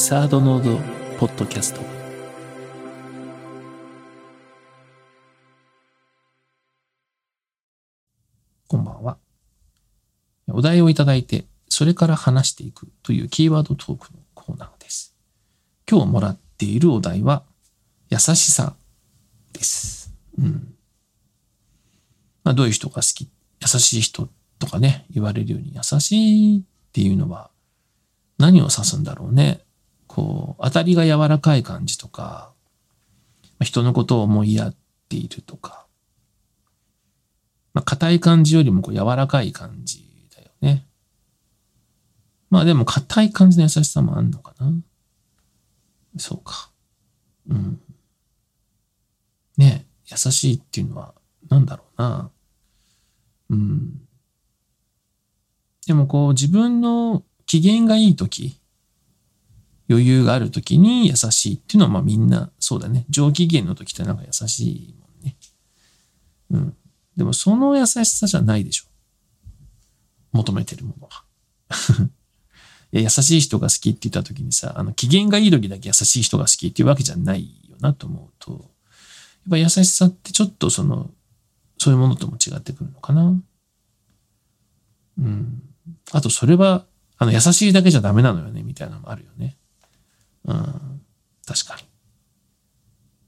サードノードポッドキャスト。こんばんは。お題をいただいてそれから話していくというキーワードトークのコーナーです。今日もらっているお題は優しさです。うん。まあどういう人が好き？優しい人とかね言われるように優しいっていうのは何を指すんだろうね？こう、当たりが柔らかい感じとか、人のことを思いやっているとか、まあ、硬い感じよりもこう柔らかい感じだよね。まあでも硬い感じの優しさもあんのかな。そうか。うん。ね優しいっていうのは何だろうな。うん。でもこう自分の機嫌がいい時、余裕がある時に優しいっていうのはまあみんなそうだね。上機嫌の時ってなんか優しいもんね。うん。でもその優しさじゃないでしょ。求めてるものは。優しい人が好きって言った時にさ、あの、機嫌がいい時だけ優しい人が好きっていうわけじゃないよなと思うと、やっぱ優しさってちょっとその、そういうものとも違ってくるのかな。うん。あとそれはあの、優しいだけじゃダメなのよね、みたいなのもあるよね。確かに。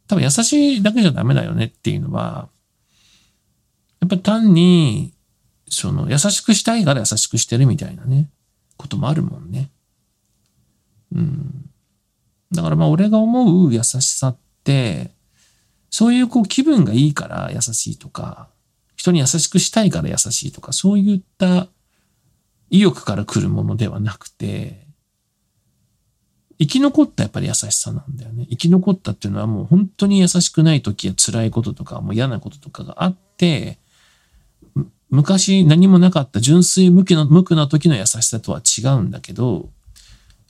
多分優しいだけじゃダメだよねっていうのは、やっぱ単に、その、優しくしたいから優しくしてるみたいなね、こともあるもんね。うん。だからまあ俺が思う優しさって、そういうこう気分がいいから優しいとか、人に優しくしたいから優しいとか、そういった意欲から来るものではなくて、生き残ったやっぱり優しさなんだよね。生き残ったっていうのはもう本当に優しくない時や辛いこととか、もう嫌なこととかがあって、昔何もなかった純粋無垢な無垢な時の優しさとは違うんだけど、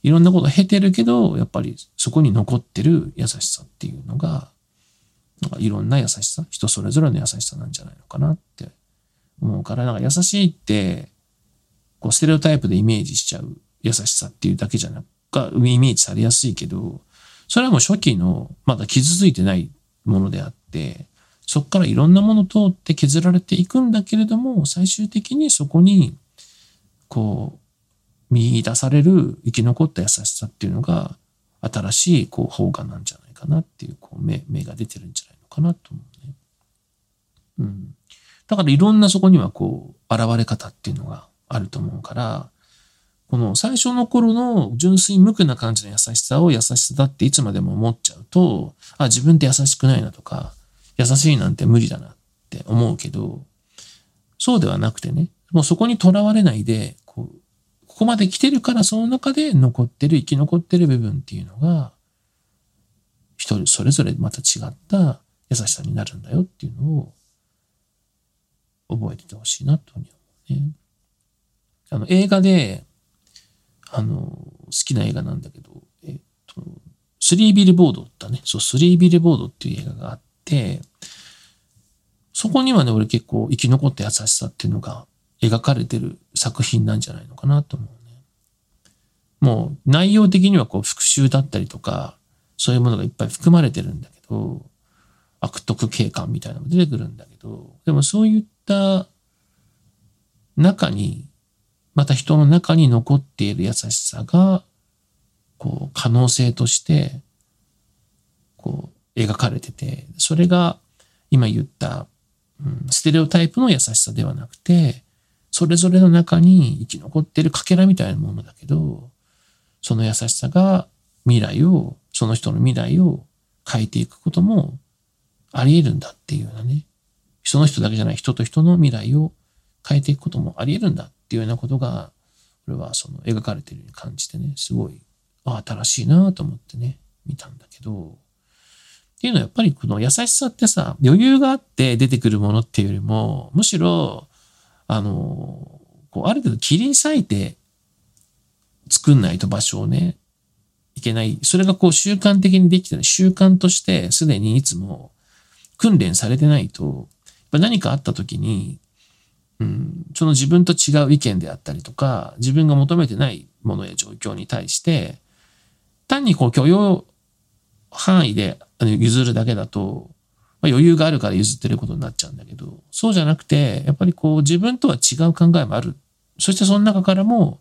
いろんなこと経てるけど、やっぱりそこに残ってる優しさっていうのが、なんかいろんな優しさ、人それぞれの優しさなんじゃないのかなって思うから、なんか優しいって、こうステレオタイプでイメージしちゃう優しさっていうだけじゃなくか、イメージされやすいけど、それはもう初期のまだ傷ついてないものであって、そこからいろんなもの通って削られていくんだけれども、最終的にそこに、こう、見出される生き残った優しさっていうのが、新しい、こう、方がなんじゃないかなっていう、こう、目、目が出てるんじゃないのかなと思うね。うん。だからいろんなそこには、こう、現れ方っていうのがあると思うから、この最初の頃の純粋無垢な感じの優しさを優しさだっていつまでも思っちゃうと、あ、自分って優しくないなとか、優しいなんて無理だなって思うけど、そうではなくてね、もうそこにとらわれないで、こう、ここまで来てるからその中で残ってる、生き残ってる部分っていうのが、一人それぞれまた違った優しさになるんだよっていうのを覚えててほしいなと思うね。あの、映画で、あの、好きな映画なんだけど、えっと、スリービルボードだね。そう、スリービルボードっていう映画があって、そこにはね、俺結構生き残った優しさっていうのが描かれてる作品なんじゃないのかなと思うね。もう内容的にはこう復讐だったりとか、そういうものがいっぱい含まれてるんだけど、悪徳警官みたいなのも出てくるんだけど、でもそういった中にまた人の中に残っている優しさが、こう、可能性として、こう、描かれてて、それが今言った、うん、ステレオタイプの優しさではなくて、それぞれの中に生き残っているかけらみたいなものだけど、その優しさが未来を、その人の未来を変えていくこともあり得るんだっていうようなね。その人だけじゃない人と人の未来を変えていくこともあり得るんだっていうようなことが、これはその描かれてるように感じてね、すごい、あ新しいなと思ってね、見たんだけど、っていうのはやっぱりこの優しさってさ、余裕があって出てくるものっていうよりも、むしろ、あの、こうある程度切り裂いて作んないと場所をね、いけない。それがこう習慣的にできてる習慣としてすでにいつも訓練されてないと、やっぱ何かあった時に、うん、その自分と違う意見であったりとか、自分が求めてないものや状況に対して、単にこう許容範囲で譲るだけだと、まあ、余裕があるから譲ってることになっちゃうんだけど、そうじゃなくて、やっぱりこう自分とは違う考えもある。そしてその中からも、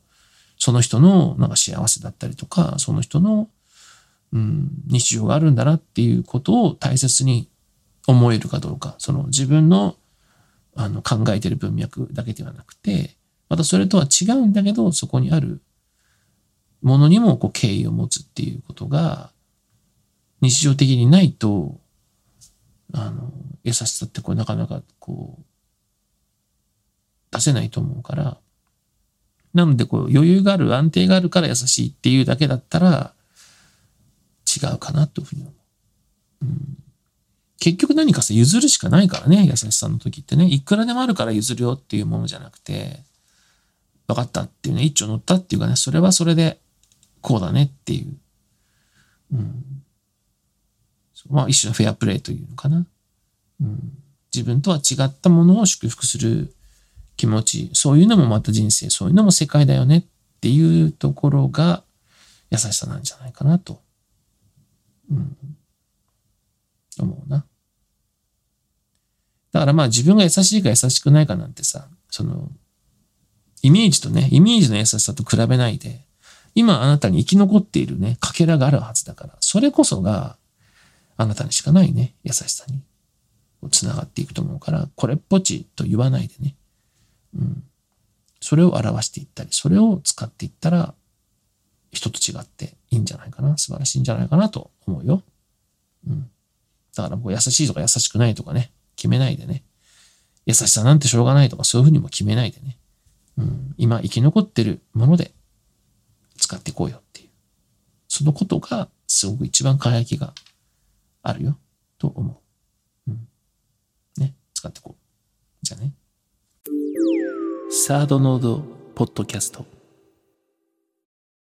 その人のなんか幸せだったりとか、その人の、うん、日常があるんだなっていうことを大切に思えるかどうか、その自分のあの考えてる文脈だけではなくて、またそれとは違うんだけど、そこにあるものにもこう敬意を持つっていうことが、日常的にないと、あの、優しさってこうなかなかこう、出せないと思うから、なのでこう余裕がある、安定があるから優しいっていうだけだったら、違うかなというふうに思う。うん、結局何かさ、譲るしかないからね、優しさの時ってね。いくらでもあるから譲るよっていうものじゃなくて、分かったっていうね、一丁乗ったっていうかね、それはそれで、こうだねっていう。うん。まあ一種のフェアプレイというのかな。うん。自分とは違ったものを祝福する気持ち、そういうのもまた人生、そういうのも世界だよねっていうところが優しさなんじゃないかなと。うん。思うな。だからまあ自分が優しいか優しくないかなんてさ、その、イメージとね、イメージの優しさと比べないで、今あなたに生き残っているね、かけらがあるはずだから、それこそがあなたにしかないね、優しさにつながっていくと思うから、これっぽちと言わないでね、うん。それを表していったり、それを使っていったら、人と違っていいんじゃないかな、素晴らしいんじゃないかなと思うよ。うん。だからこう優しいとか優しくないとかね、決めないでね。優しさなんてしょうがないとかそういうふうにも決めないでね。うん、今生き残ってるもので使っていこうよっていう。そのことがすごく一番輝きがあるよと思う。うん。ね、使っていこう。じゃあね。サードノードポッドキャスト。